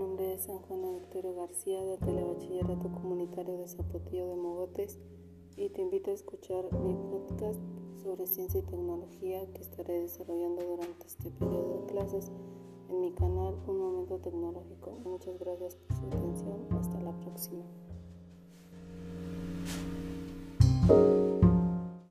nombre es San Juana Victoria García de Telebachillerato Comunitario de Zapotillo de Mogotes y te invito a escuchar mi podcast sobre ciencia y tecnología que estaré desarrollando durante este periodo de clases en mi canal Un Momento Tecnológico. Muchas gracias por su atención.